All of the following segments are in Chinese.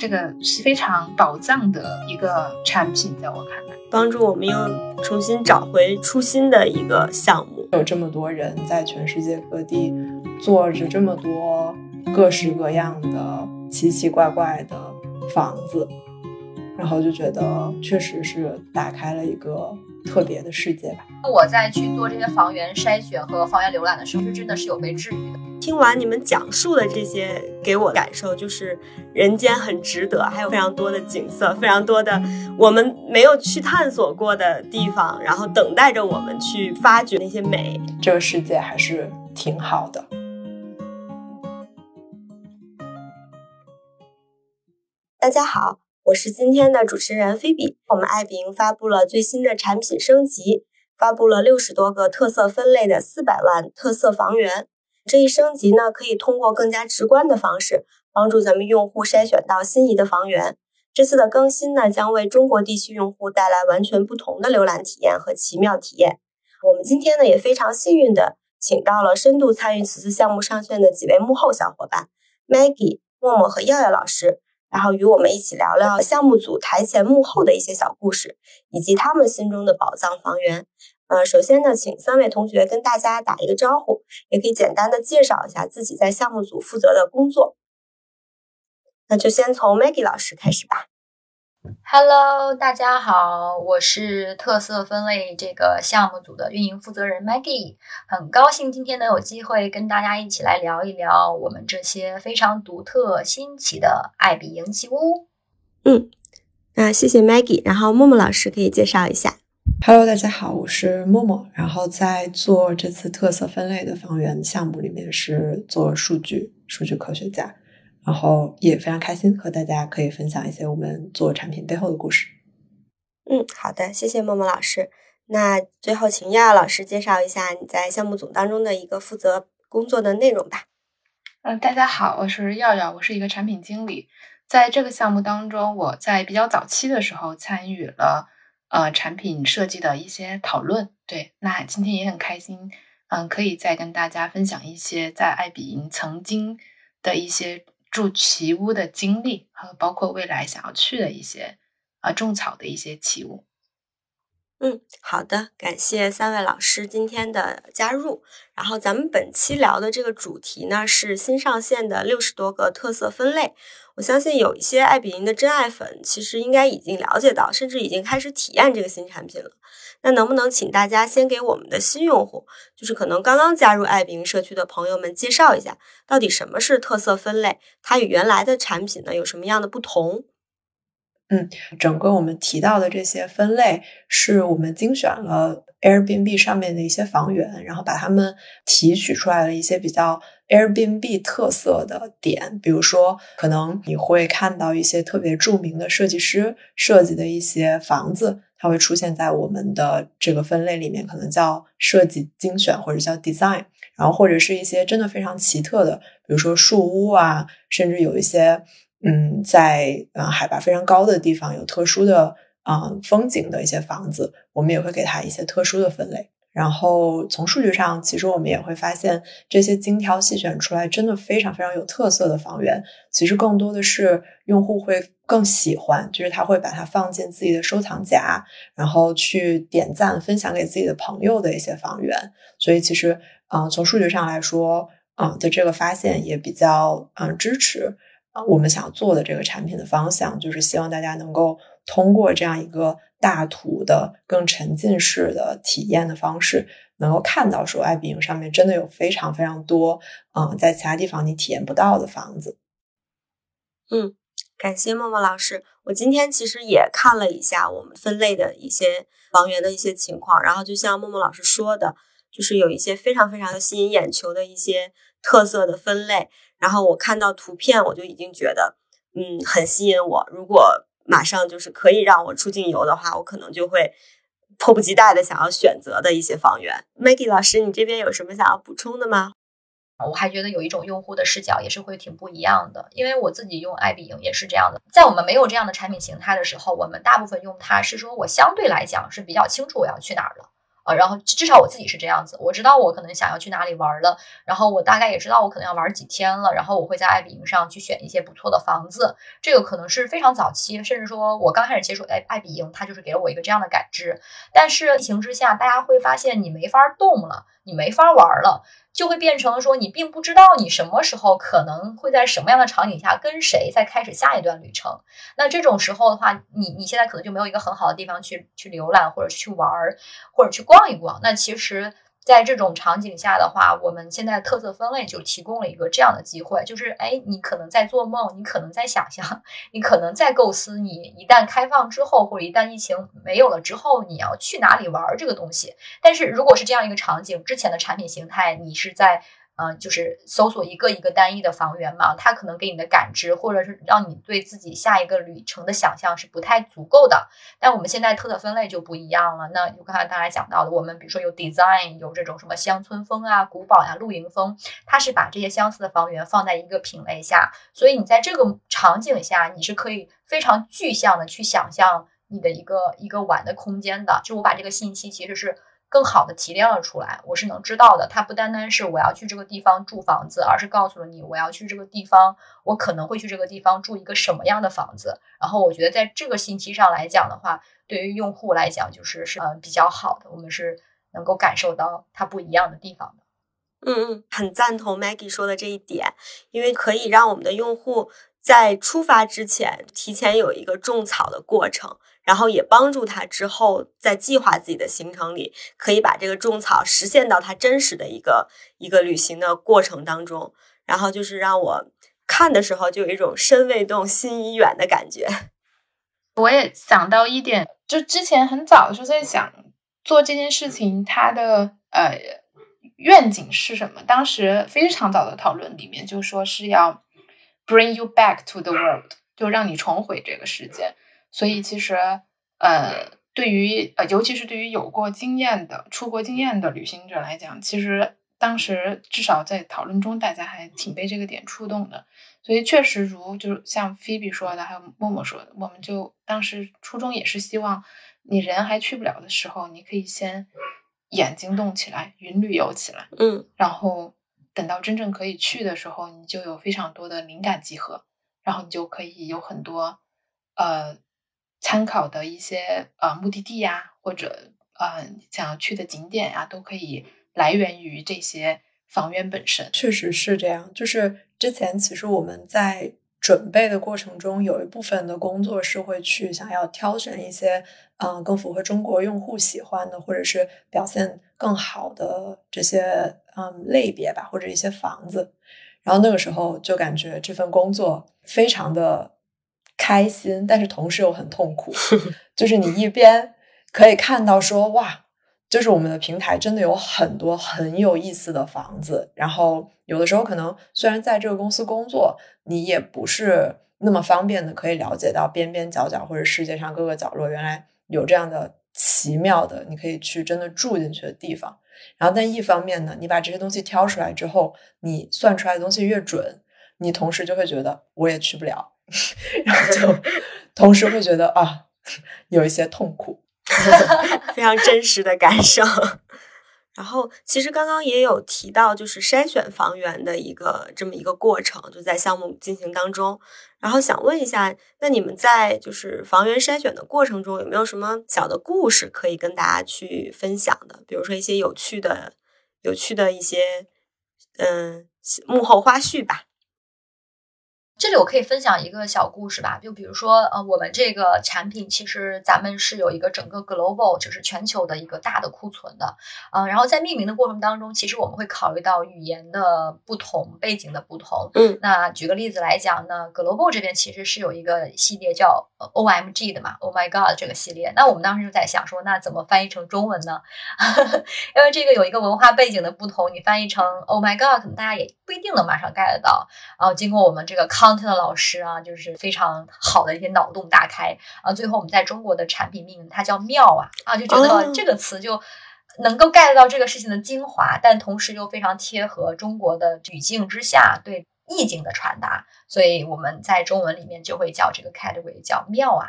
这个是非常宝藏的一个产品，在我看来，帮助我们又重新找回初心的一个项目。有这么多人在全世界各地做着这么多各式各样的奇奇怪怪的房子，然后就觉得确实是打开了一个特别的世界吧。我在去做这些房源筛选和房源浏览的时候，是真的是有被治愈的。听完你们讲述的这些，给我感受就是人间很值得，还有非常多的景色，非常多的我们没有去探索过的地方，然后等待着我们去发掘那些美。这个世界还是挺好的。大家好，我是今天的主持人菲比。我们爱彼迎发布了最新的产品升级，发布了六十多个特色分类的四百万特色房源。这一升级呢，可以通过更加直观的方式，帮助咱们用户筛选到心仪的房源。这次的更新呢，将为中国地区用户带来完全不同的浏览体验和奇妙体验。我们今天呢，也非常幸运的请到了深度参与此次项目上线的几位幕后小伙伴，Maggie、默默和耀耀老师，然后与我们一起聊聊项目组台前幕后的一些小故事，以及他们心中的宝藏房源。呃，首先呢，请三位同学跟大家打一个招呼，也可以简单的介绍一下自己在项目组负责的工作。那就先从 Maggie 老师开始吧。Hello，大家好，我是特色分类这个项目组的运营负责人 Maggie，很高兴今天能有机会跟大家一起来聊一聊我们这些非常独特新奇的爱彼迎奇屋。嗯，那谢谢 Maggie，然后默默老师可以介绍一下。Hello，大家好，我是默默。然后在做这次特色分类的房源项目里面是做数据数据科学家，然后也非常开心和大家可以分享一些我们做产品背后的故事。嗯，好的，谢谢默默老师。那最后请耀耀老师介绍一下你在项目组当中的一个负责工作的内容吧。嗯，大家好，我是耀耀，我是一个产品经理。在这个项目当中，我在比较早期的时候参与了。呃，产品设计的一些讨论，对，那今天也很开心，嗯，可以再跟大家分享一些在爱彼迎曾经的一些住奇屋的经历，和包括未来想要去的一些呃种草的一些奇屋。嗯，好的，感谢三位老师今天的加入。然后咱们本期聊的这个主题呢，是新上线的六十多个特色分类。我相信有一些爱彼迎的真爱粉，其实应该已经了解到，甚至已经开始体验这个新产品了。那能不能请大家先给我们的新用户，就是可能刚刚加入爱彼迎社区的朋友们介绍一下，到底什么是特色分类？它与原来的产品呢有什么样的不同？嗯，整个我们提到的这些分类，是我们精选了 Airbnb 上面的一些房源，然后把它们提取出来了一些比较 Airbnb 特色的点，比如说，可能你会看到一些特别著名的设计师设计的一些房子，它会出现在我们的这个分类里面，可能叫设计精选或者叫 Design，然后或者是一些真的非常奇特的，比如说树屋啊，甚至有一些。嗯，在呃海拔非常高的地方有特殊的啊风景的一些房子，我们也会给它一些特殊的分类。然后从数据上，其实我们也会发现，这些精挑细选出来真的非常非常有特色的房源，其实更多的是用户会更喜欢，就是他会把它放进自己的收藏夹，然后去点赞分享给自己的朋友的一些房源。所以其实啊，从数据上来说，啊的这个发现也比较嗯支持。我们想做的这个产品的方向，就是希望大家能够通过这样一个大图的、更沉浸式的体验的方式，能够看到说，爱彼迎上面真的有非常非常多，嗯，在其他地方你体验不到的房子。嗯，感谢默默老师。我今天其实也看了一下我们分类的一些房源的一些情况，然后就像默默老师说的，就是有一些非常非常的吸引眼球的一些特色的分类。然后我看到图片，我就已经觉得，嗯，很吸引我。如果马上就是可以让我出境游的话，我可能就会迫不及待的想要选择的一些房源。Maggie 老师，你这边有什么想要补充的吗？我还觉得有一种用户的视角也是会挺不一样的，因为我自己用爱彼迎也是这样的。在我们没有这样的产品形态的时候，我们大部分用它是说我相对来讲是比较清楚我要去哪儿了。啊，然后至少我自己是这样子，我知道我可能想要去哪里玩了，然后我大概也知道我可能要玩几天了，然后我会在爱彼迎上去选一些不错的房子，这个可能是非常早期，甚至说我刚开始接触爱爱彼迎，它就是给了我一个这样的感知。但是疫情之下，大家会发现你没法动了，你没法玩了。就会变成说，你并不知道你什么时候可能会在什么样的场景下跟谁再开始下一段旅程。那这种时候的话，你你现在可能就没有一个很好的地方去去浏览，或者去玩儿，或者去逛一逛。那其实。在这种场景下的话，我们现在特色分类就提供了一个这样的机会，就是哎，你可能在做梦，你可能在想象，你可能在构思，你一旦开放之后，或者一旦疫情没有了之后，你要去哪里玩这个东西。但是如果是这样一个场景，之前的产品形态，你是在。嗯，就是搜索一个一个单一的房源嘛，它可能给你的感知，或者是让你对自己下一个旅程的想象是不太足够的。但我们现在特色分类就不一样了。那就刚才大家讲到的，我们比如说有 design，有这种什么乡村风啊、古堡呀、露营风，它是把这些相似的房源放在一个品类下，所以你在这个场景下，你是可以非常具象的去想象你的一个一个玩的空间的。就我把这个信息其实是。更好的提炼了出来，我是能知道的。它不单单是我要去这个地方住房子，而是告诉了你我要去这个地方，我可能会去这个地方住一个什么样的房子。然后我觉得在这个信息上来讲的话，对于用户来讲就是是呃比较好的，我们是能够感受到它不一样的地方的。嗯嗯，很赞同 Maggie 说的这一点，因为可以让我们的用户在出发之前提前有一个种草的过程。然后也帮助他之后在计划自己的行程里，可以把这个种草实现到他真实的一个一个旅行的过程当中。然后就是让我看的时候就有一种身未动心已远的感觉。我也想到一点，就之前很早的时候在想做这件事情，它的呃愿景是什么？当时非常早的讨论里面就说是要 bring you back to the world，就让你重回这个世界。所以其实，呃，对于呃，尤其是对于有过经验的出国经验的旅行者来讲，其实当时至少在讨论中，大家还挺被这个点触动的。所以确实，如就是像菲比说的，还有默默说的，我们就当时初衷也是希望，你人还去不了的时候，你可以先眼睛动起来，云旅游起来，嗯，然后等到真正可以去的时候，你就有非常多的灵感集合，然后你就可以有很多，呃。参考的一些呃目的地呀，或者呃想要去的景点呀，都可以来源于这些房源本身。确实是这样，就是之前其实我们在准备的过程中，有一部分的工作是会去想要挑选一些嗯更符合中国用户喜欢的，或者是表现更好的这些嗯类别吧，或者一些房子。然后那个时候就感觉这份工作非常的。开心，但是同时又很痛苦。就是你一边可以看到说，哇，就是我们的平台真的有很多很有意思的房子。然后有的时候可能虽然在这个公司工作，你也不是那么方便的可以了解到边边角角或者世界上各个角落原来有这样的奇妙的，你可以去真的住进去的地方。然后但一方面呢，你把这些东西挑出来之后，你算出来的东西越准，你同时就会觉得我也去不了。然后就 同时会觉得啊，有一些痛苦，非常真实的感受。然后其实刚刚也有提到，就是筛选房源的一个这么一个过程，就在项目进行当中。然后想问一下，那你们在就是房源筛选的过程中，有没有什么小的故事可以跟大家去分享的？比如说一些有趣的、有趣的一些嗯幕后花絮吧。这里我可以分享一个小故事吧，就比如说，呃，我们这个产品其实咱们是有一个整个 global，就是全球的一个大的库存的，嗯，然后在命名的过程当中，其实我们会考虑到语言的不同、背景的不同，嗯，那举个例子来讲呢，global 这边其实是有一个系列叫 OMG 的嘛，Oh my God 这个系列，那我们当时就在想说，那怎么翻译成中文呢？因为这个有一个文化背景的不同，你翻译成 Oh my God，可能大家也不一定能马上 get 到，然后经过我们这个康。的老师啊，就是非常好的一些脑洞大开啊！最后我们在中国的产品命名，它叫妙啊啊，就觉得这个词就能够 get 到这个事情的精华，但同时又非常贴合中国的语境之下对意境的传达，所以我们在中文里面就会叫这个 category 叫妙啊。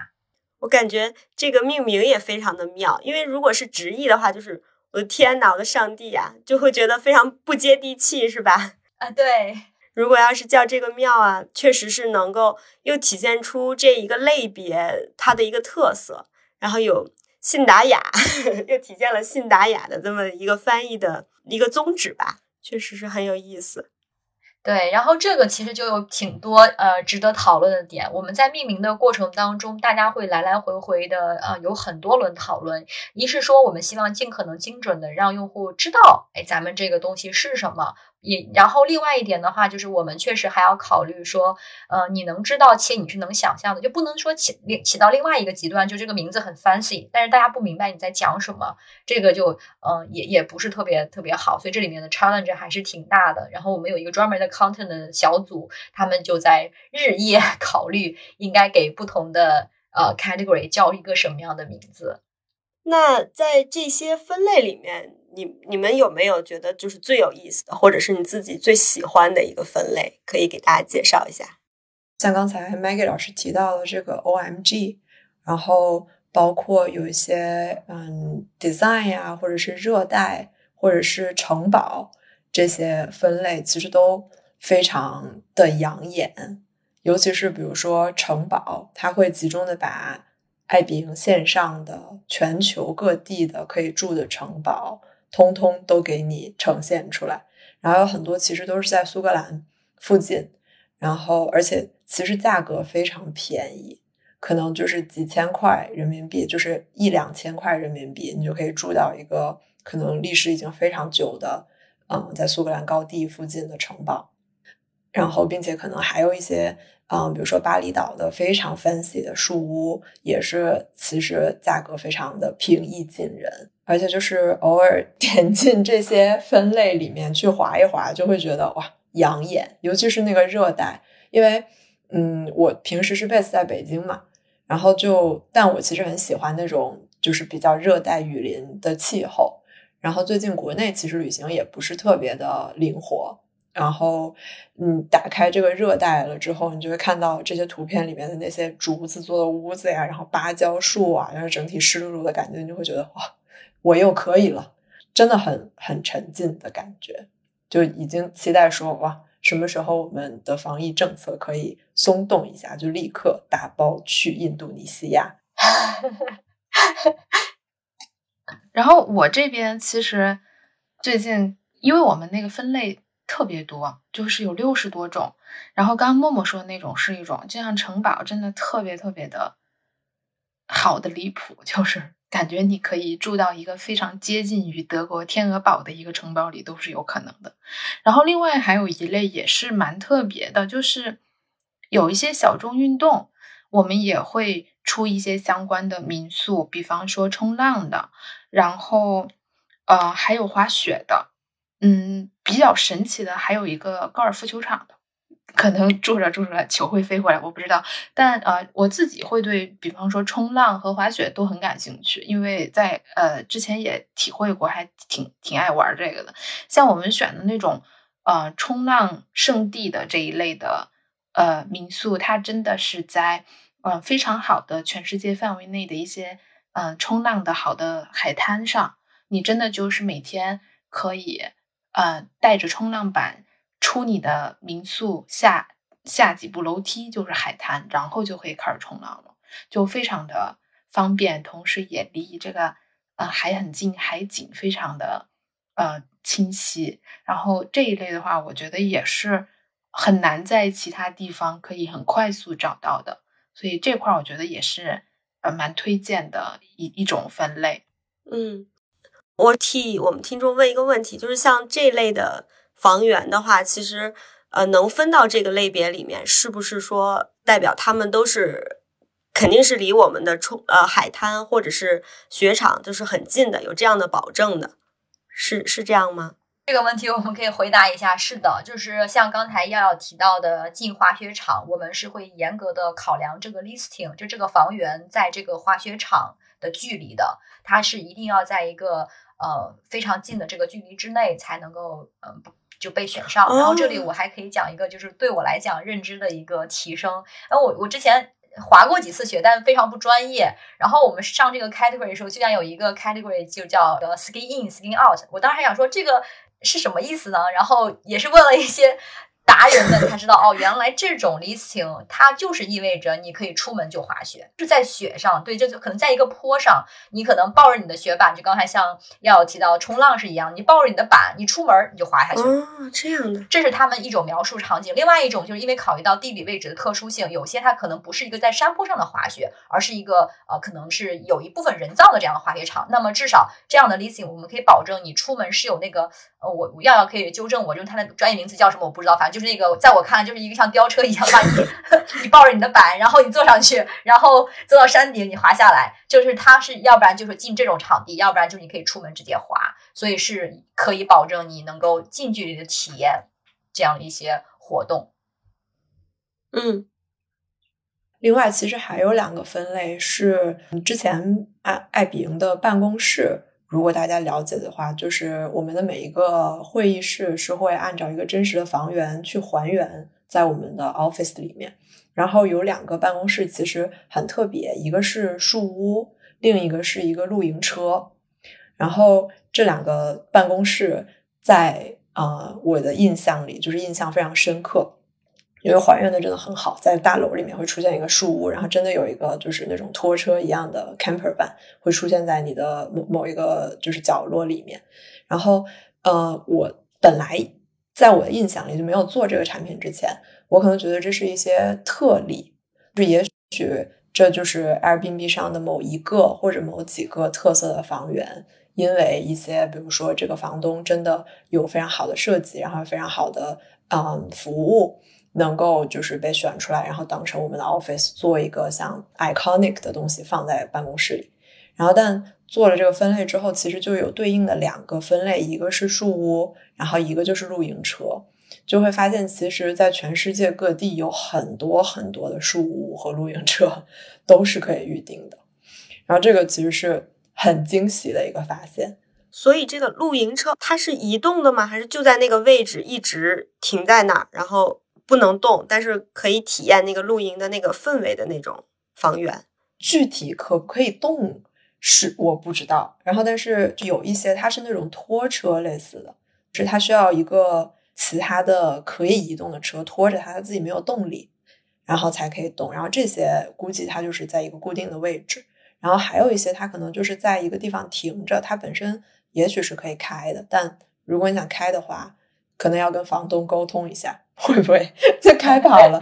我感觉这个命名也非常的妙，因为如果是直译的话，就是我的天呐，我的上帝呀，就会觉得非常不接地气，是吧？啊，对。如果要是叫这个庙啊，确实是能够又体现出这一个类别它的一个特色，然后有信达雅，又体现了信达雅的这么一个翻译的一个宗旨吧，确实是很有意思。对，然后这个其实就有挺多呃值得讨论的点。我们在命名的过程当中，大家会来来回回的呃有很多轮讨论。一是说，我们希望尽可能精准的让用户知道，哎，咱们这个东西是什么。也，然后另外一点的话，就是我们确实还要考虑说，呃，你能知道且你是能想象的，就不能说起另起到另外一个极端，就这个名字很 fancy，但是大家不明白你在讲什么，这个就，嗯，也也不是特别特别好，所以这里面的 challenge 还是挺大的。然后我们有一个专门的 content 的小组，他们就在日夜 考虑应该给不同的呃 category 叫一个什么样的名字。那在这些分类里面。你你们有没有觉得就是最有意思的，或者是你自己最喜欢的一个分类，可以给大家介绍一下？像刚才 Maggie 老师提到的这个 OMG，然后包括有一些嗯 design 呀，或者是热带，或者是城堡这些分类，其实都非常的养眼。尤其是比如说城堡，它会集中的把爱彼迎线上的全球各地的可以住的城堡。通通都给你呈现出来，然后有很多其实都是在苏格兰附近，然后而且其实价格非常便宜，可能就是几千块人民币，就是一两千块人民币，你就可以住到一个可能历史已经非常久的，嗯，在苏格兰高地附近的城堡，然后并且可能还有一些，嗯，比如说巴厘岛的非常 fancy 的树屋，也是其实价格非常的平易近人。而且就是偶尔 点进这些分类里面去划一划，就会觉得哇养眼。尤其是那个热带，因为嗯，我平时是 base 在北京嘛，然后就但我其实很喜欢那种就是比较热带雨林的气候。然后最近国内其实旅行也不是特别的灵活，然后嗯，打开这个热带了之后，你就会看到这些图片里面的那些竹子做的屋子呀，然后芭蕉树啊，然后整体湿漉漉的感觉，你就会觉得哇。我又可以了，真的很很沉浸的感觉，就已经期待说哇，什么时候我们的防疫政策可以松动一下，就立刻打包去印度尼西亚。然后我这边其实最近，因为我们那个分类特别多，就是有六十多种。然后刚刚默默说的那种是一种，就像城堡，真的特别特别的好的离谱，就是。感觉你可以住到一个非常接近于德国天鹅堡的一个城堡里都是有可能的。然后另外还有一类也是蛮特别的，就是有一些小众运动，我们也会出一些相关的民宿，比方说冲浪的，然后呃还有滑雪的，嗯，比较神奇的还有一个高尔夫球场的。可能 住着住着球会飞回来，我不知道。但呃，我自己会对比方说冲浪和滑雪都很感兴趣，因为在呃之前也体会过，还挺挺爱玩这个的。像我们选的那种呃冲浪圣地的这一类的呃民宿，它真的是在呃非常好的全世界范围内的一些嗯冲浪的好的海滩上，你真的就是每天可以呃带着冲浪板。出你的民宿下下几步楼梯就是海滩，然后就可以开始冲浪了，就非常的方便，同时也离这个呃海很近，海景非常的呃清晰。然后这一类的话，我觉得也是很难在其他地方可以很快速找到的，所以这块我觉得也是呃蛮推荐的一一种分类。嗯，我替我们听众问一个问题，就是像这类的。房源的话，其实呃能分到这个类别里面，是不是说代表他们都是肯定是离我们的冲呃海滩或者是雪场都是很近的，有这样的保证的，是是这样吗？这个问题我们可以回答一下，是的，就是像刚才耀耀提到的进滑雪场，我们是会严格的考量这个 listing，就这个房源在这个滑雪场的距离的，它是一定要在一个呃非常近的这个距离之内才能够嗯。就被选上，然后这里我还可以讲一个，就是对我来讲认知的一个提升。然后我我之前滑过几次雪，但非常不专业。然后我们上这个 category 的时候，居然有一个 category 就叫 skin in skin out。我当时还想说这个是什么意思呢？然后也是问了一些。达人们才知道哦，原来这种 listing 它就是意味着你可以出门就滑雪，是在雪上。对，这就可能在一个坡上，你可能抱着你的雪板，就刚才像要提到冲浪是一样，你抱着你的板，你出门你就滑下去。哦，这样的，这是他们一种描述场景。另外一种就是因为考虑到地理位置的特殊性，有些它可能不是一个在山坡上的滑雪，而是一个呃，可能是有一部分人造的这样的滑雪场。那么至少这样的 listing 我们可以保证你出门是有那个呃，我耀耀可以纠正我，就是它的专业名词叫什么我不知道，反正就是那个，在我看来就是一个像吊车一样把 你 你抱着你的板，然后你坐上去，然后坐到山顶你滑下来，就是它是要不然就是进这种场地，要不然就是你可以出门直接滑，所以是可以保证你能够近距离的体验这样的一些活动。嗯，另外其实还有两个分类是之前爱爱比营的办公室。如果大家了解的话，就是我们的每一个会议室是会按照一个真实的房源去还原在我们的 office 里面。然后有两个办公室其实很特别，一个是树屋，另一个是一个露营车。然后这两个办公室在啊我的印象里就是印象非常深刻。因为还原的真的很好，在大楼里面会出现一个树屋，然后真的有一个就是那种拖车一样的 camper van 会出现在你的某某一个就是角落里面。然后，呃，我本来在我的印象里就没有做这个产品之前，我可能觉得这是一些特例，就也许这就是 Airbnb 上的某一个或者某几个特色的房源，因为一些比如说这个房东真的有非常好的设计，然后非常好的嗯服务。能够就是被选出来，然后当成我们的 office 做一个像 iconic 的东西放在办公室里。然后，但做了这个分类之后，其实就有对应的两个分类，一个是树屋，然后一个就是露营车。就会发现，其实，在全世界各地有很多很多的树屋和露营车都是可以预定的。然后，这个其实是很惊喜的一个发现。所以，这个露营车它是移动的吗？还是就在那个位置一直停在那儿？然后？不能动，但是可以体验那个露营的那个氛围的那种房源。具体可不可以动是我不知道。然后，但是有一些它是那种拖车类似的，是它需要一个其他的可以移动的车拖着它，它自己没有动力，然后才可以动。然后这些估计它就是在一个固定的位置。然后还有一些它可能就是在一个地方停着，它本身也许是可以开的，但如果你想开的话，可能要跟房东沟通一下。会不会就开跑了？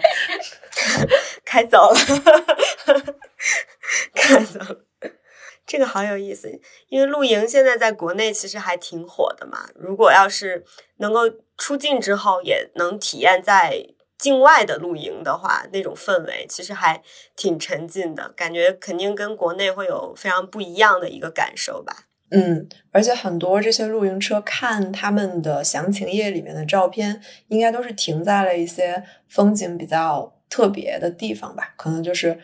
开走了，开走了。这个好有意思，因为露营现在在国内其实还挺火的嘛。如果要是能够出境之后也能体验在境外的露营的话，那种氛围其实还挺沉浸的，感觉肯定跟国内会有非常不一样的一个感受吧。嗯，而且很多这些露营车，看他们的详情页里面的照片，应该都是停在了一些风景比较特别的地方吧？可能就是，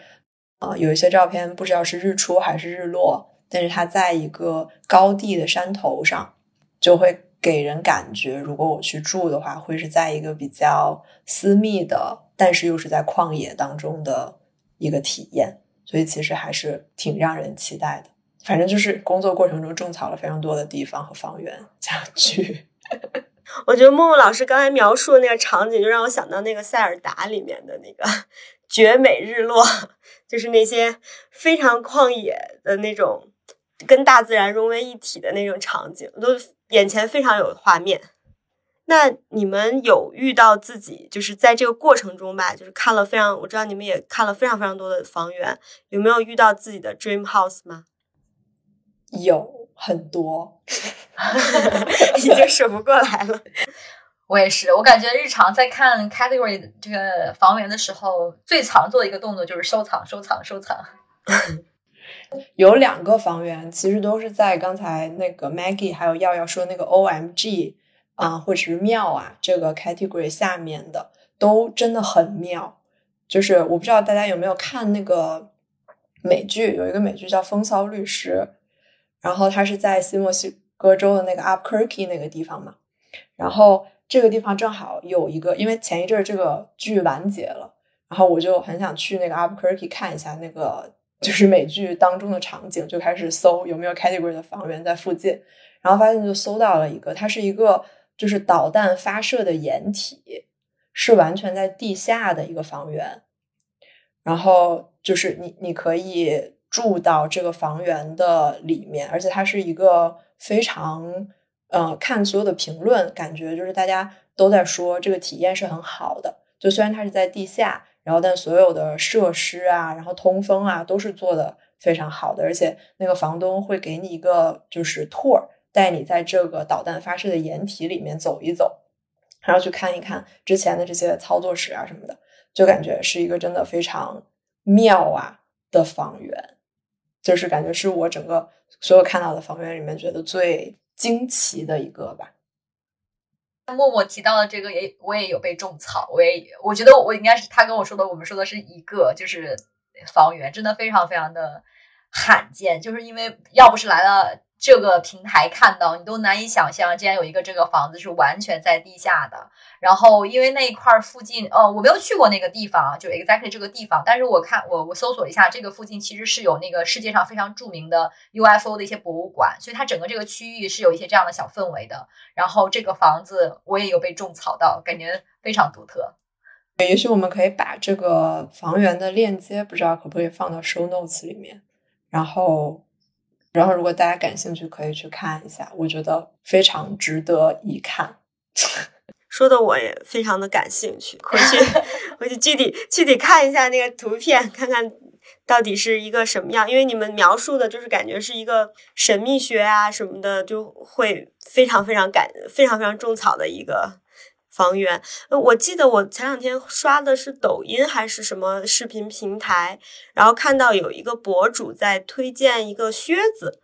呃，有一些照片不知道是日出还是日落，但是它在一个高地的山头上，就会给人感觉，如果我去住的话，会是在一个比较私密的，但是又是在旷野当中的一个体验，所以其实还是挺让人期待的。反正就是工作过程中种草了非常多的地方和房源家具。我觉得默默老师刚才描述的那个场景，就让我想到那个塞尔达里面的那个绝美日落，就是那些非常旷野的那种，跟大自然融为一体的那种场景，都眼前非常有画面。那你们有遇到自己就是在这个过程中吧，就是看了非常，我知道你们也看了非常非常多的房源，有没有遇到自己的 dream house 吗？有很多，已经数不过来了。我也是，我感觉日常在看 category 这个房源的时候，最常做的一个动作就是收藏、收藏、收藏。有两个房源，其实都是在刚才那个 Maggie 还有耀耀说那个 OMG 啊，或者是妙啊这个 category 下面的，都真的很妙。就是我不知道大家有没有看那个美剧，有一个美剧叫《风骚律师》。然后它是在西墨西哥州的那个 Upkirky 那个地方嘛，然后这个地方正好有一个，因为前一阵这个剧完结了，然后我就很想去那个 Albuquerque 看一下那个就是美剧当中的场景，就开始搜有没有 category 的房源在附近，然后发现就搜到了一个，它是一个就是导弹发射的掩体，是完全在地下的一个房源，然后就是你你可以住到这个房源的里面，而且它是一个非常呃，看所有的评论，感觉就是大家都在说这个体验是很好的，就虽然它是在地下。然后，但所有的设施啊，然后通风啊，都是做的非常好的，而且那个房东会给你一个就是 tour，带你在这个导弹发射的掩体里面走一走，然后去看一看之前的这些操作室啊什么的，就感觉是一个真的非常妙啊的房源，就是感觉是我整个所有看到的房源里面觉得最惊奇的一个吧。默默提到的这个也，我也有被种草。我也我觉得我应该是他跟我说的，我们说的是一个，就是房源，真的非常非常的罕见。就是因为要不是来了。这个平台看到你都难以想象，竟然有一个这个房子是完全在地下的。然后因为那一块附近，呃，我没有去过那个地方，就 exactly 这个地方。但是我看我我搜索一下，这个附近其实是有那个世界上非常著名的 UFO 的一些博物馆，所以它整个这个区域是有一些这样的小氛围的。然后这个房子我也有被种草到，感觉非常独特。也许我们可以把这个房源的链接，不知道可不可以放到 show notes 里面，然后。然后，如果大家感兴趣，可以去看一下，我觉得非常值得一看。说的我也非常的感兴趣，回去 回去具体具体看一下那个图片，看看到底是一个什么样。因为你们描述的就是感觉是一个神秘学啊什么的，就会非常非常感非常非常种草的一个。房源，我记得我前两天刷的是抖音还是什么视频平台，然后看到有一个博主在推荐一个靴子，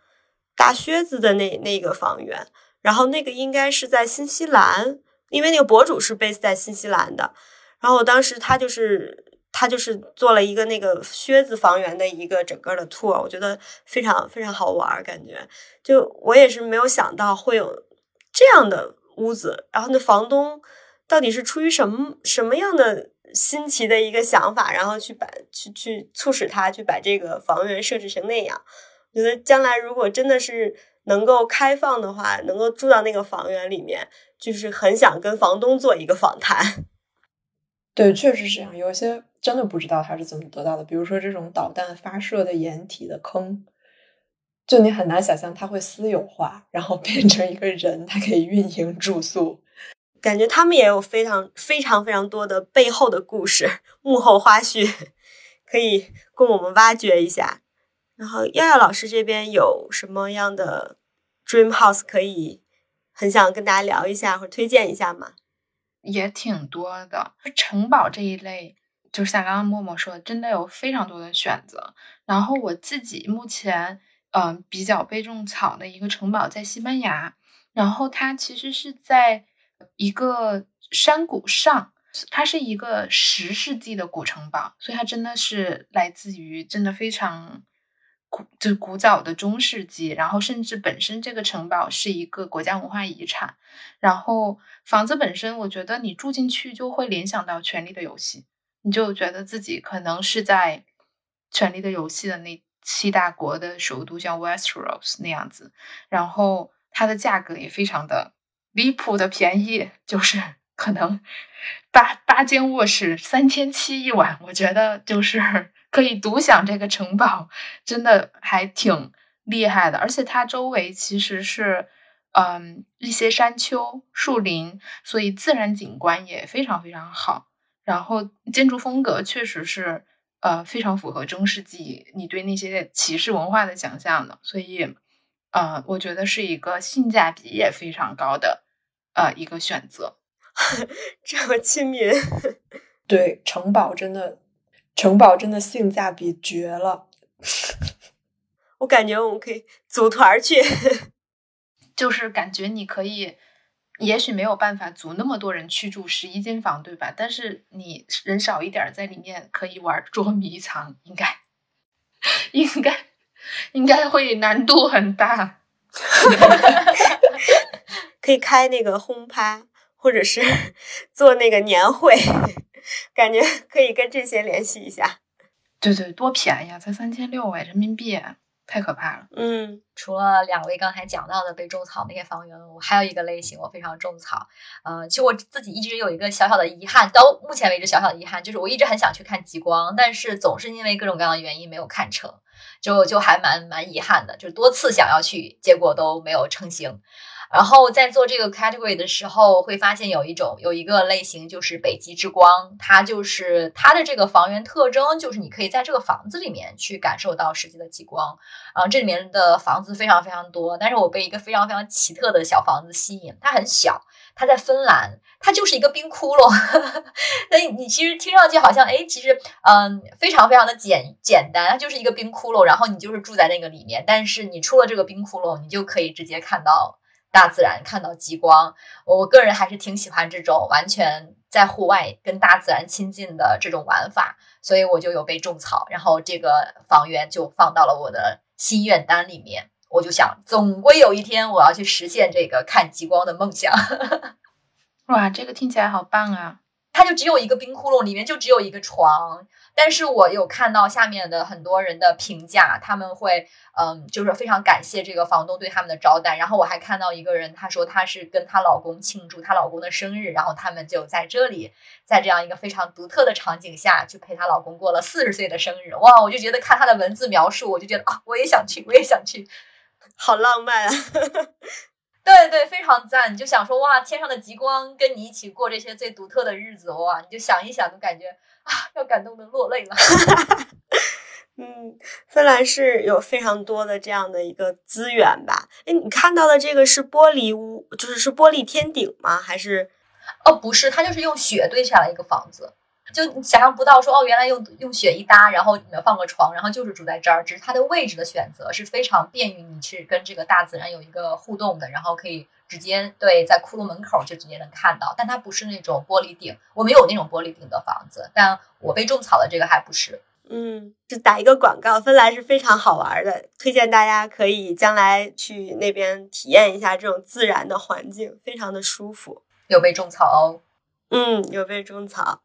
大靴子的那那个房源，然后那个应该是在新西兰，因为那个博主是 base 在新西兰的，然后我当时他就是他就是做了一个那个靴子房源的一个整个的 tour，我觉得非常非常好玩，感觉。就我也是没有想到会有这样的屋子，然后那房东。到底是出于什么什么样的新奇的一个想法，然后去把去去促使他去把这个房源设置成那样？我觉得将来如果真的是能够开放的话，能够住到那个房源里面，就是很想跟房东做一个访谈。对，确实是这样。有一些真的不知道他是怎么得到的，比如说这种导弹发射的掩体的坑，就你很难想象它会私有化，然后变成一个人，他可以运营住宿。感觉他们也有非常非常非常多的背后的故事、幕后花絮，可以供我们挖掘一下。然后耀耀老师这边有什么样的 dream house 可以很想跟大家聊一下或者推荐一下吗？也挺多的，城堡这一类，就像刚刚默默说的，真的有非常多的选择。然后我自己目前嗯比较被种草的一个城堡在西班牙，然后它其实是在。一个山谷上，它是一个十世纪的古城堡，所以它真的是来自于真的非常古，就古早的中世纪。然后甚至本身这个城堡是一个国家文化遗产。然后房子本身，我觉得你住进去就会联想到《权力的游戏》，你就觉得自己可能是在《权力的游戏》的那七大国的首都，像 Westeros 那样子。然后它的价格也非常的。离谱的便宜，就是 可能八八间卧室三千七一晚，我觉得就是 可以独享这个城堡，真的还挺厉害的。而且它周围其实是嗯一些山丘、树林，所以自然景观也非常非常好。然后建筑风格确实是呃非常符合中世纪你对那些骑士文化的想象的，所以。呃，我觉得是一个性价比也非常高的呃一个选择，这么亲民。对，城堡真的，城堡真的性价比绝了。我感觉我们可以组团去，就是感觉你可以，也许没有办法组那么多人去住十一间房，对吧？但是你人少一点，在里面可以玩捉迷藏，应该，应该。应该会难度很大，可以开那个轰趴，或者是做那个年会。感觉可以跟这些联系一下。对对，多便宜啊，才三千六哎，人民币，太可怕了。嗯，除了两位刚才讲到的被种草那些房源，我还有一个类型我非常种草。呃，其实我自己一直有一个小小的遗憾，到目前为止小小的遗憾就是我一直很想去看极光，但是总是因为各种各样的原因没有看成，就就还蛮蛮遗憾的，就多次想要去，结果都没有成行。然后在做这个 category 的时候，会发现有一种有一个类型就是北极之光，它就是它的这个房源特征就是你可以在这个房子里面去感受到实际的极光。啊，这里面的房子非常非常多，但是我被一个非常非常奇特的小房子吸引，它很小，它在芬兰，它就是一个冰窟窿。那你其实听上去好像哎，其实嗯非常非常的简简单，它就是一个冰窟窿，然后你就是住在那个里面，但是你出了这个冰窟窿，你就可以直接看到。大自然看到极光，我个人还是挺喜欢这种完全在户外跟大自然亲近的这种玩法，所以我就有被种草，然后这个房源就放到了我的心愿单里面。我就想，总归有一天我要去实现这个看极光的梦想。哇，这个听起来好棒啊！它就只有一个冰窟窿，里面就只有一个床。但是我有看到下面的很多人的评价，他们会，嗯，就是非常感谢这个房东对他们的招待。然后我还看到一个人，她说她是跟她老公庆祝她老公的生日，然后他们就在这里，在这样一个非常独特的场景下去陪她老公过了四十岁的生日。哇，我就觉得看她的文字描述，我就觉得啊，我也想去，我也想去，好浪漫啊！对对，非常赞。你就想说哇，天上的极光跟你一起过这些最独特的日子，哇，你就想一想，就感觉啊，要感动的落泪了。嗯，芬兰是有非常多的这样的一个资源吧？哎，你看到的这个是玻璃屋，就是是玻璃天顶吗？还是？哦，不是，它就是用雪堆起来一个房子。就想象不到说哦，原来用用雪一搭，然后里面放个床，然后就是住在这儿。只是它的位置的选择是非常便于你去跟这个大自然有一个互动的，然后可以直接对在窟窿门口就直接能看到。但它不是那种玻璃顶，我没有那种玻璃顶的房子，但我被种草的这个还不是。嗯，就打一个广告，芬兰是非常好玩的，推荐大家可以将来去那边体验一下这种自然的环境，非常的舒服。有被种草哦，嗯，有被种草。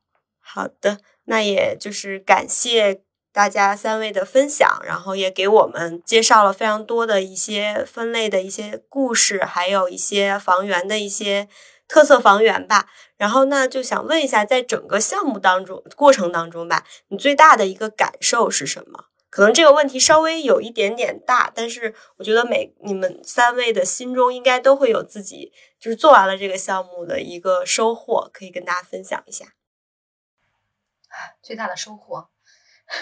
好的，那也就是感谢大家三位的分享，然后也给我们介绍了非常多的一些分类的一些故事，还有一些房源的一些特色房源吧。然后那就想问一下，在整个项目当中过程当中吧，你最大的一个感受是什么？可能这个问题稍微有一点点大，但是我觉得每你们三位的心中应该都会有自己就是做完了这个项目的一个收获，可以跟大家分享一下。最大的收获，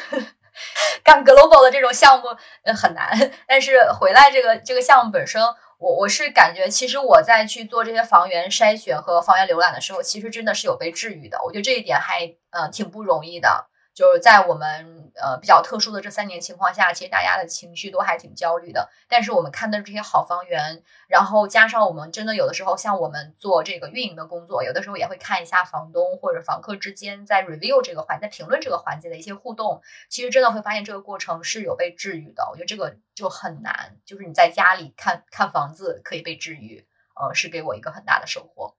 干 global 的这种项目呃很难，但是回来这个这个项目本身，我我是感觉，其实我在去做这些房源筛选和房源浏览的时候，其实真的是有被治愈的，我觉得这一点还呃挺不容易的。就是在我们呃比较特殊的这三年情况下，其实大家的情绪都还挺焦虑的。但是我们看的这些好房源，然后加上我们真的有的时候像我们做这个运营的工作，有的时候也会看一下房东或者房客之间在 review 这个环在评论这个环节的一些互动。其实真的会发现这个过程是有被治愈的。我觉得这个就很难，就是你在家里看看房子可以被治愈，呃，是给我一个很大的收获。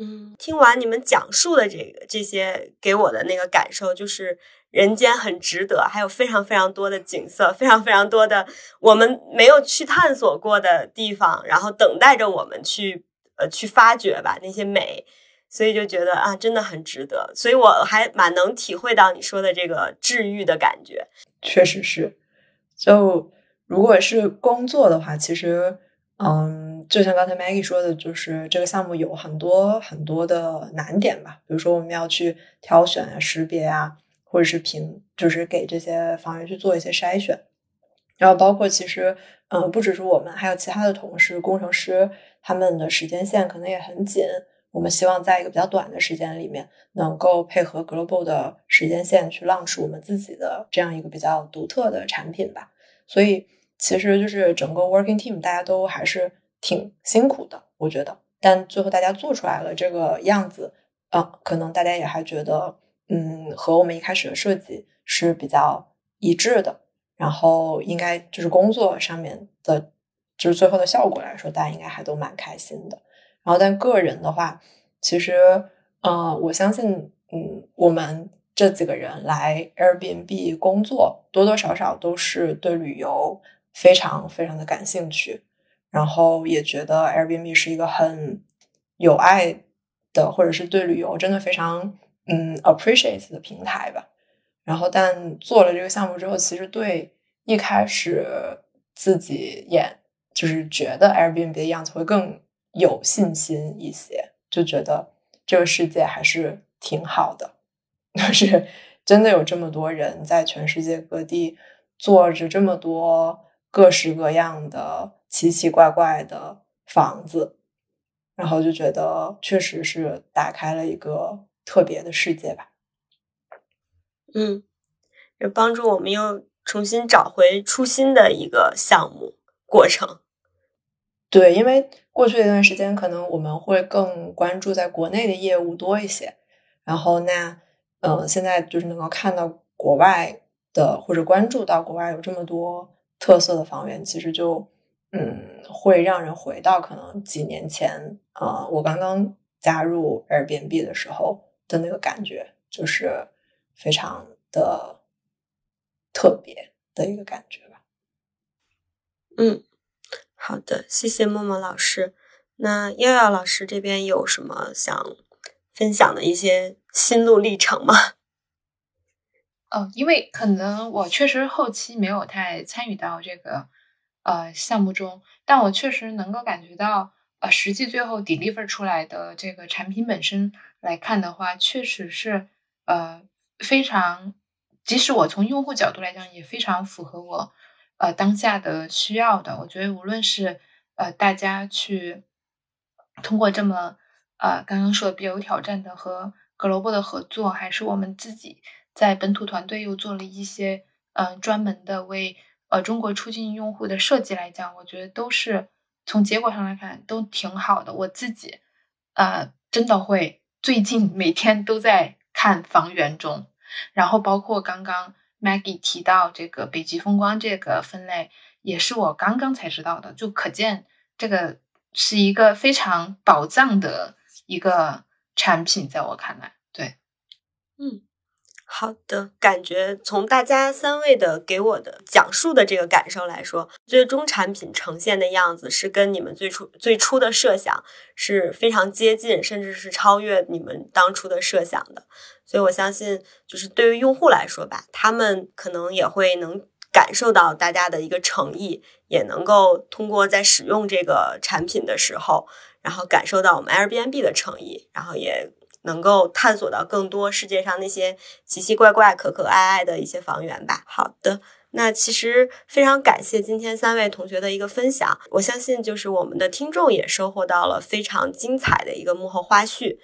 嗯，听完你们讲述的这个这些，给我的那个感受就是人间很值得，还有非常非常多的景色，非常非常多的我们没有去探索过的地方，然后等待着我们去呃去发掘吧那些美，所以就觉得啊，真的很值得。所以我还蛮能体会到你说的这个治愈的感觉，确实是。就如果是工作的话，其实。嗯，就像刚才 Maggie 说的，就是这个项目有很多很多的难点吧。比如说，我们要去挑选啊、识别啊，或者是评，就是给这些房源去做一些筛选。然后，包括其实，嗯，不只是我们，还有其他的同事、工程师，他们的时间线可能也很紧。我们希望在一个比较短的时间里面，能够配合 Global 的时间线去 launch 我们自己的这样一个比较独特的产品吧。所以。其实就是整个 working team，大家都还是挺辛苦的，我觉得。但最后大家做出来了这个样子，嗯，可能大家也还觉得，嗯，和我们一开始的设计是比较一致的。然后应该就是工作上面的，就是最后的效果来说，大家应该还都蛮开心的。然后但个人的话，其实呃，我相信，嗯，我们这几个人来 Airbnb 工作，多多少少都是对旅游非常非常的感兴趣，然后也觉得 Airbnb 是一个很有爱的，或者是对旅游真的非常嗯 appreciate 的平台吧。然后，但做了这个项目之后，其实对一开始自己演就是觉得 Airbnb 的样子会更有信心一些，就觉得这个世界还是挺好的，就是真的有这么多人在全世界各地做着这么多各式各样的奇奇怪怪的房子，然后就觉得确实是打开了一个特别的世界吧。嗯，也帮助我们又重新找回初心的一个项目过程。对，因为过去一段时间，可能我们会更关注在国内的业务多一些。然后，那嗯，现在就是能够看到国外的，或者关注到国外有这么多特色的房源，其实就嗯，会让人回到可能几年前啊，我刚刚加入 Airbnb 的时候的那个感觉，就是非常的特别的一个感觉吧。嗯。好的，谢谢默默老师。那耀耀老师这边有什么想分享的一些心路历程吗？哦，因为可能我确实后期没有太参与到这个呃项目中，但我确实能够感觉到，呃，实际最后 deliver 出来的这个产品本身来看的话，确实是呃非常，即使我从用户角度来讲，也非常符合我。呃，当下的需要的，我觉得无论是呃大家去通过这么呃刚刚说的比较有挑战的和 Global 的合作，还是我们自己在本土团队又做了一些嗯专门的为呃中国出境用户的设计来讲，我觉得都是从结果上来看都挺好的。我自己呃真的会最近每天都在看房源中，然后包括刚刚。Maggie 提到这个北极风光这个分类，也是我刚刚才知道的，就可见这个是一个非常宝藏的一个产品，在我看来，对，嗯，好的，感觉从大家三位的给我的讲述的这个感受来说，最终产品呈现的样子是跟你们最初最初的设想是非常接近，甚至是超越你们当初的设想的。所以，我相信，就是对于用户来说吧，他们可能也会能感受到大家的一个诚意，也能够通过在使用这个产品的时候，然后感受到我们 Airbnb 的诚意，然后也能够探索到更多世界上那些奇奇怪怪、可可爱爱的一些房源吧。好的，那其实非常感谢今天三位同学的一个分享，我相信就是我们的听众也收获到了非常精彩的一个幕后花絮。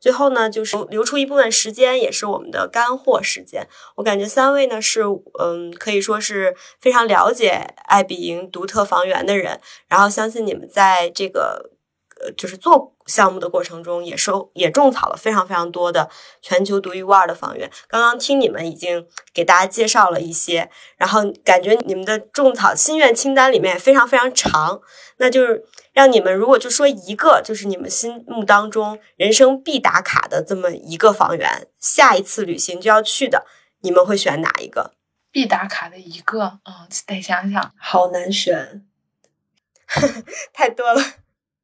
最后呢，就是留出一部分时间，也是我们的干货时间。我感觉三位呢是，嗯，可以说是非常了解爱彼迎独特房源的人，然后相信你们在这个。呃，就是做项目的过程中，也收也种草了非常非常多的全球独一无二的房源。刚刚听你们已经给大家介绍了一些，然后感觉你们的种草心愿清单里面非常非常长。那就是让你们如果就说一个，就是你们心目当中人生必打卡的这么一个房源，下一次旅行就要去的，你们会选哪一个？必打卡的一个，嗯，得想想，好难选，太多了。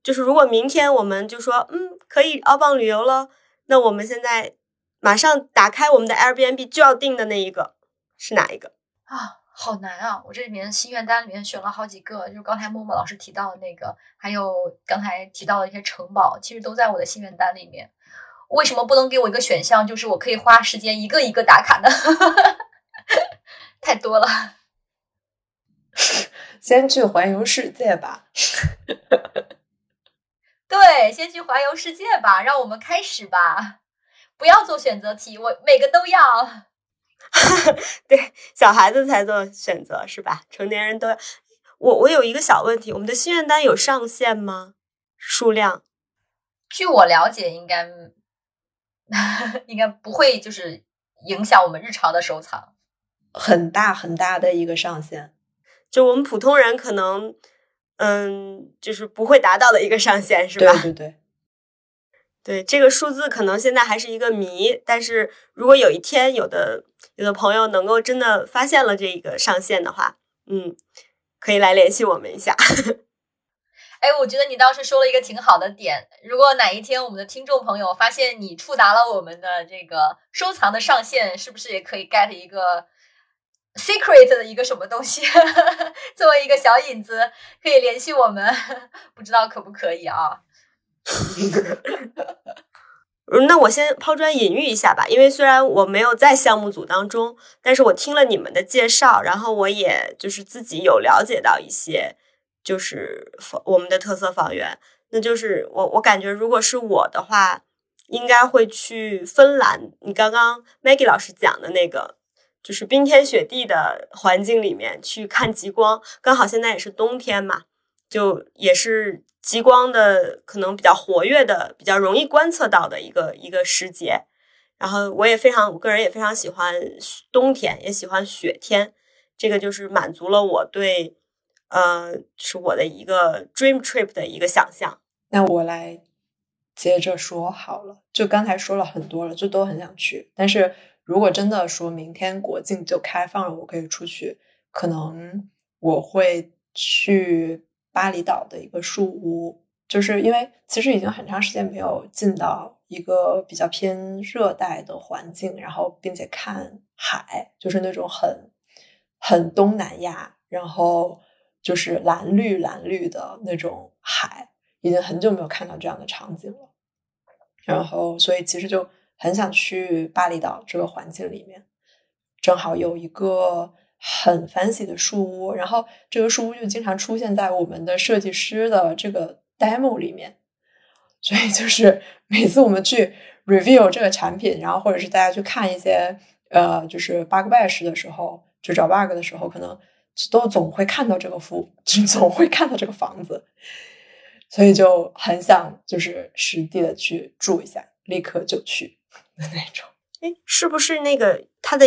就是如果明天我们就说，嗯，可以澳棒旅游了，那我们现在马上打开我们的 Airbnb 就要订的那一个是哪一个啊？好难啊！我这里面心愿单里面选了好几个，就是刚才默默老师提到的那个，还有刚才提到的一些城堡，其实都在我的心愿单里面。为什么不能给我一个选项，就是我可以花时间一个一个打卡呢？太多了。先去环游世界吧。对，先去环游世界吧，让我们开始吧，不要做选择题，我每个都要。对，小孩子才做选择是吧？成年人都要。我我有一个小问题，我们的心愿单有上限吗？数量？据我了解，应该 应该不会，就是影响我们日常的收藏。很大很大的一个上限，就我们普通人可能。嗯，就是不会达到的一个上限，是吧？对对对，对 这个数字可能现在还是一个谜，但是如果有一天有的有的朋友能够真的发现了这个上限的话，嗯，可以来联系我们一下。哎，我觉得你当时说了一个挺好的点。如果哪一天我们的听众朋友发现你触达了我们的这个收藏的上限，是不是也可以 get 一个 secret 的一个什么东西，作为一个小引子，可以联系我们？不知道可不可以啊？嗯，那我先抛砖引玉一下吧。因为虽然我没有在项目组当中，但是我听了你们的介绍，然后我也就是自己有了解到一些。就是我们的特色房源，那就是我我感觉，如果是我的话，应该会去芬兰。你刚刚 Maggie 老师讲的那个，就是冰天雪地的环境里面去看极光，刚好现在也是冬天嘛，就也是极光的可能比较活跃的、比较容易观测到的一个一个时节。然后我也非常，我个人也非常喜欢冬天，也喜欢雪天，这个就是满足了我对。呃，是我的一个 dream trip 的一个想象。那我来接着说好了，就刚才说了很多了，就都很想去。但是如果真的说明天国境就开放了，我可以出去，可能我会去巴厘岛的一个树屋，就是因为其实已经很长时间没有进到一个比较偏热带的环境，然后并且看海，就是那种很很东南亚，然后。就是蓝绿蓝绿的那种海，已经很久没有看到这样的场景了。然后，所以其实就很想去巴厘岛这个环境里面，正好有一个很 fancy 的树屋，然后这个树屋就经常出现在我们的设计师的这个 demo 里面。所以就是每次我们去 review 这个产品，然后或者是大家去看一些呃，就是 bug bash 的时候，就找 bug 的时候，可能。都总会看到这个房，总会看到这个房子，所以就很想就是实地的去住一下，立刻就去的那种。哎，是不是那个它的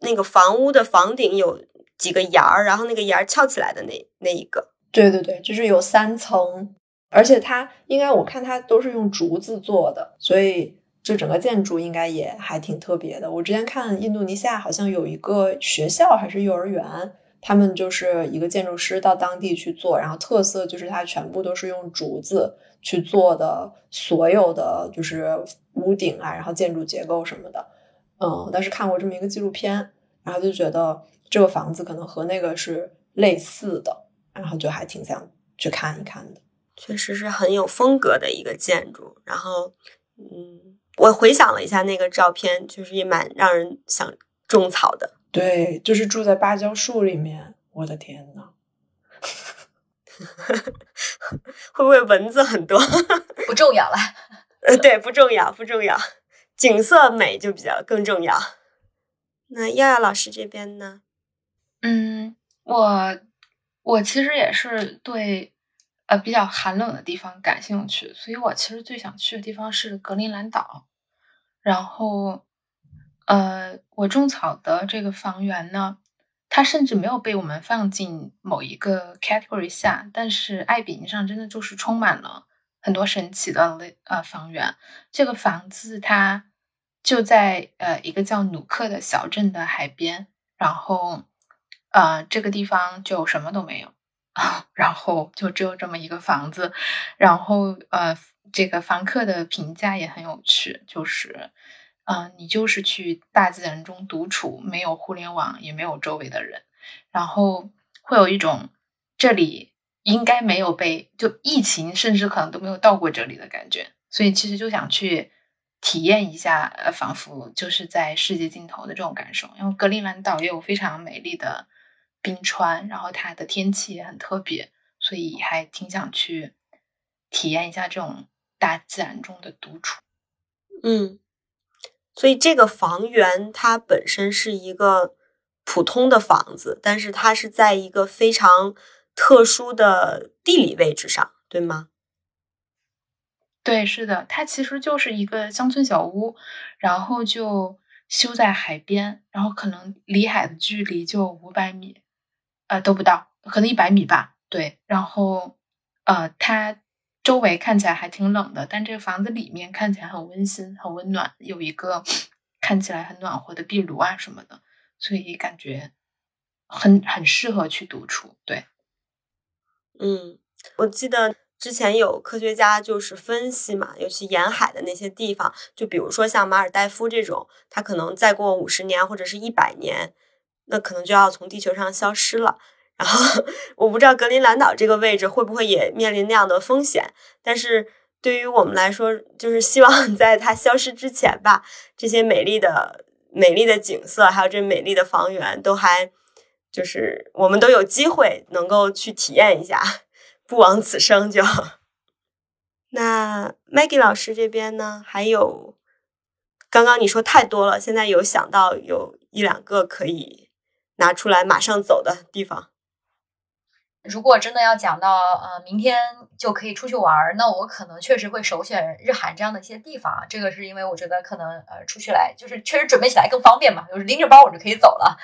那个房屋的房顶有几个檐儿，然后那个檐儿翘起来的那那一个？对对对，就是有三层，而且它应该我看它都是用竹子做的，所以就整个建筑应该也还挺特别的。我之前看印度尼西亚好像有一个学校还是幼儿园。他们就是一个建筑师到当地去做，然后特色就是它全部都是用竹子去做的，所有的就是屋顶啊，然后建筑结构什么的，嗯，但是看过这么一个纪录片，然后就觉得这个房子可能和那个是类似的，然后就还挺想去看一看的。确实是很有风格的一个建筑，然后，嗯，我回想了一下那个照片，就是也蛮让人想种草的。对，就是住在芭蕉树里面。我的天呐，会不会蚊子很多？不重要了。呃，对，不重要，不重要。景色美就比较更重要。那耀耀老师这边呢？嗯，我我其实也是对呃比较寒冷的地方感兴趣，所以我其实最想去的地方是格陵兰岛，然后。呃，我种草的这个房源呢，它甚至没有被我们放进某一个 category 下，但是爱彼迎上真的就是充满了很多神奇的呃房源。这个房子它就在呃一个叫努克的小镇的海边，然后呃这个地方就什么都没有，然后就只有这么一个房子，然后呃这个房客的评价也很有趣，就是。嗯，你就是去大自然中独处，没有互联网，也没有周围的人，然后会有一种这里应该没有被就疫情，甚至可能都没有到过这里的感觉。所以其实就想去体验一下，呃，仿佛就是在世界尽头的这种感受。因为格陵兰岛也有非常美丽的冰川，然后它的天气也很特别，所以还挺想去体验一下这种大自然中的独处。嗯。所以这个房源它本身是一个普通的房子，但是它是在一个非常特殊的地理位置上，对吗？对，是的，它其实就是一个乡村小屋，然后就修在海边，然后可能离海的距离就五百米，呃，都不到，可能一百米吧。对，然后呃，它。周围看起来还挺冷的，但这个房子里面看起来很温馨、很温暖，有一个看起来很暖和的壁炉啊什么的，所以感觉很很适合去独处。对，嗯，我记得之前有科学家就是分析嘛，尤其沿海的那些地方，就比如说像马尔代夫这种，它可能再过五十年或者是一百年，那可能就要从地球上消失了。然后 我不知道格陵兰岛这个位置会不会也面临那样的风险，但是对于我们来说，就是希望在它消失之前吧，这些美丽的、美丽的景色，还有这美丽的房源，都还就是我们都有机会能够去体验一下，不枉此生。就那 Maggie 老师这边呢，还有刚刚你说太多了，现在有想到有一两个可以拿出来马上走的地方。如果真的要讲到呃，明天就可以出去玩儿，那我可能确实会首选日韩这样的一些地方。这个是因为我觉得可能呃，出去来就是确实准备起来更方便嘛，就是拎着包我就可以走了。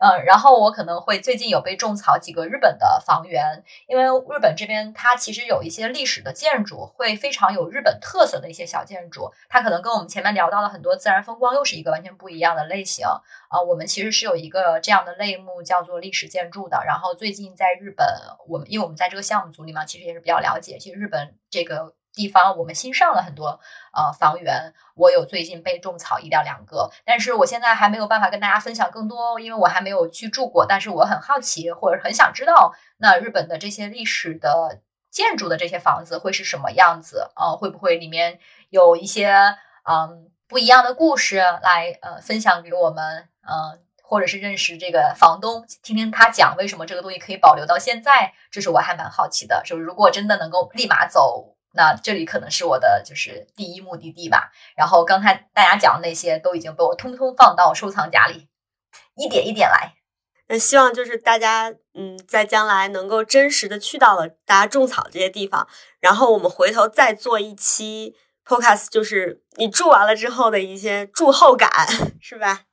嗯，然后我可能会最近有被种草几个日本的房源，因为日本这边它其实有一些历史的建筑，会非常有日本特色的一些小建筑，它可能跟我们前面聊到的很多自然风光又是一个完全不一样的类型啊。我们其实是有一个这样的类目叫做历史建筑的，然后最近在日本，我们因为我们在这个项目组里嘛，其实也是比较了解。其实日本这个地方，我们新上了很多呃房源，我有最近被种草一到两个，但是我现在还没有办法跟大家分享更多，因为我还没有去住过。但是我很好奇，或者很想知道，那日本的这些历史的建筑的这些房子会是什么样子？呃，会不会里面有一些嗯不一样的故事来呃分享给我们？嗯。或者是认识这个房东，听听他讲为什么这个东西可以保留到现在，这是我还蛮好奇的。就是如果真的能够立马走，那这里可能是我的就是第一目的地吧。然后刚才大家讲的那些都已经被我通通放到收藏夹里，一点一点来。那希望就是大家嗯，在将来能够真实的去到了大家种草这些地方，然后我们回头再做一期 podcast，就是你住完了之后的一些住后感，是吧？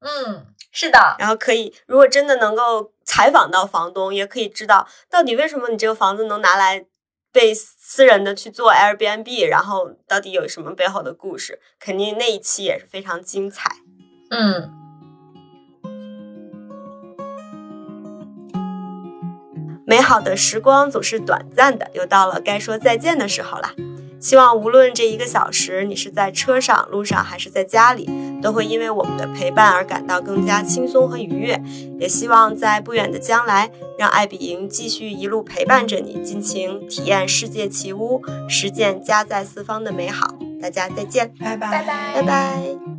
嗯。是的，然后可以，如果真的能够采访到房东，也可以知道到底为什么你这个房子能拿来被私人的去做 Airbnb，然后到底有什么背后的故事，肯定那一期也是非常精彩。嗯，美好的时光总是短暂的，又到了该说再见的时候了。希望无论这一个小时你是在车上、路上还是在家里，都会因为我们的陪伴而感到更加轻松和愉悦。也希望在不远的将来，让爱比营继续一路陪伴着你，尽情体验世界奇屋，实践家在四方的美好。大家再见，拜拜，拜拜，拜拜。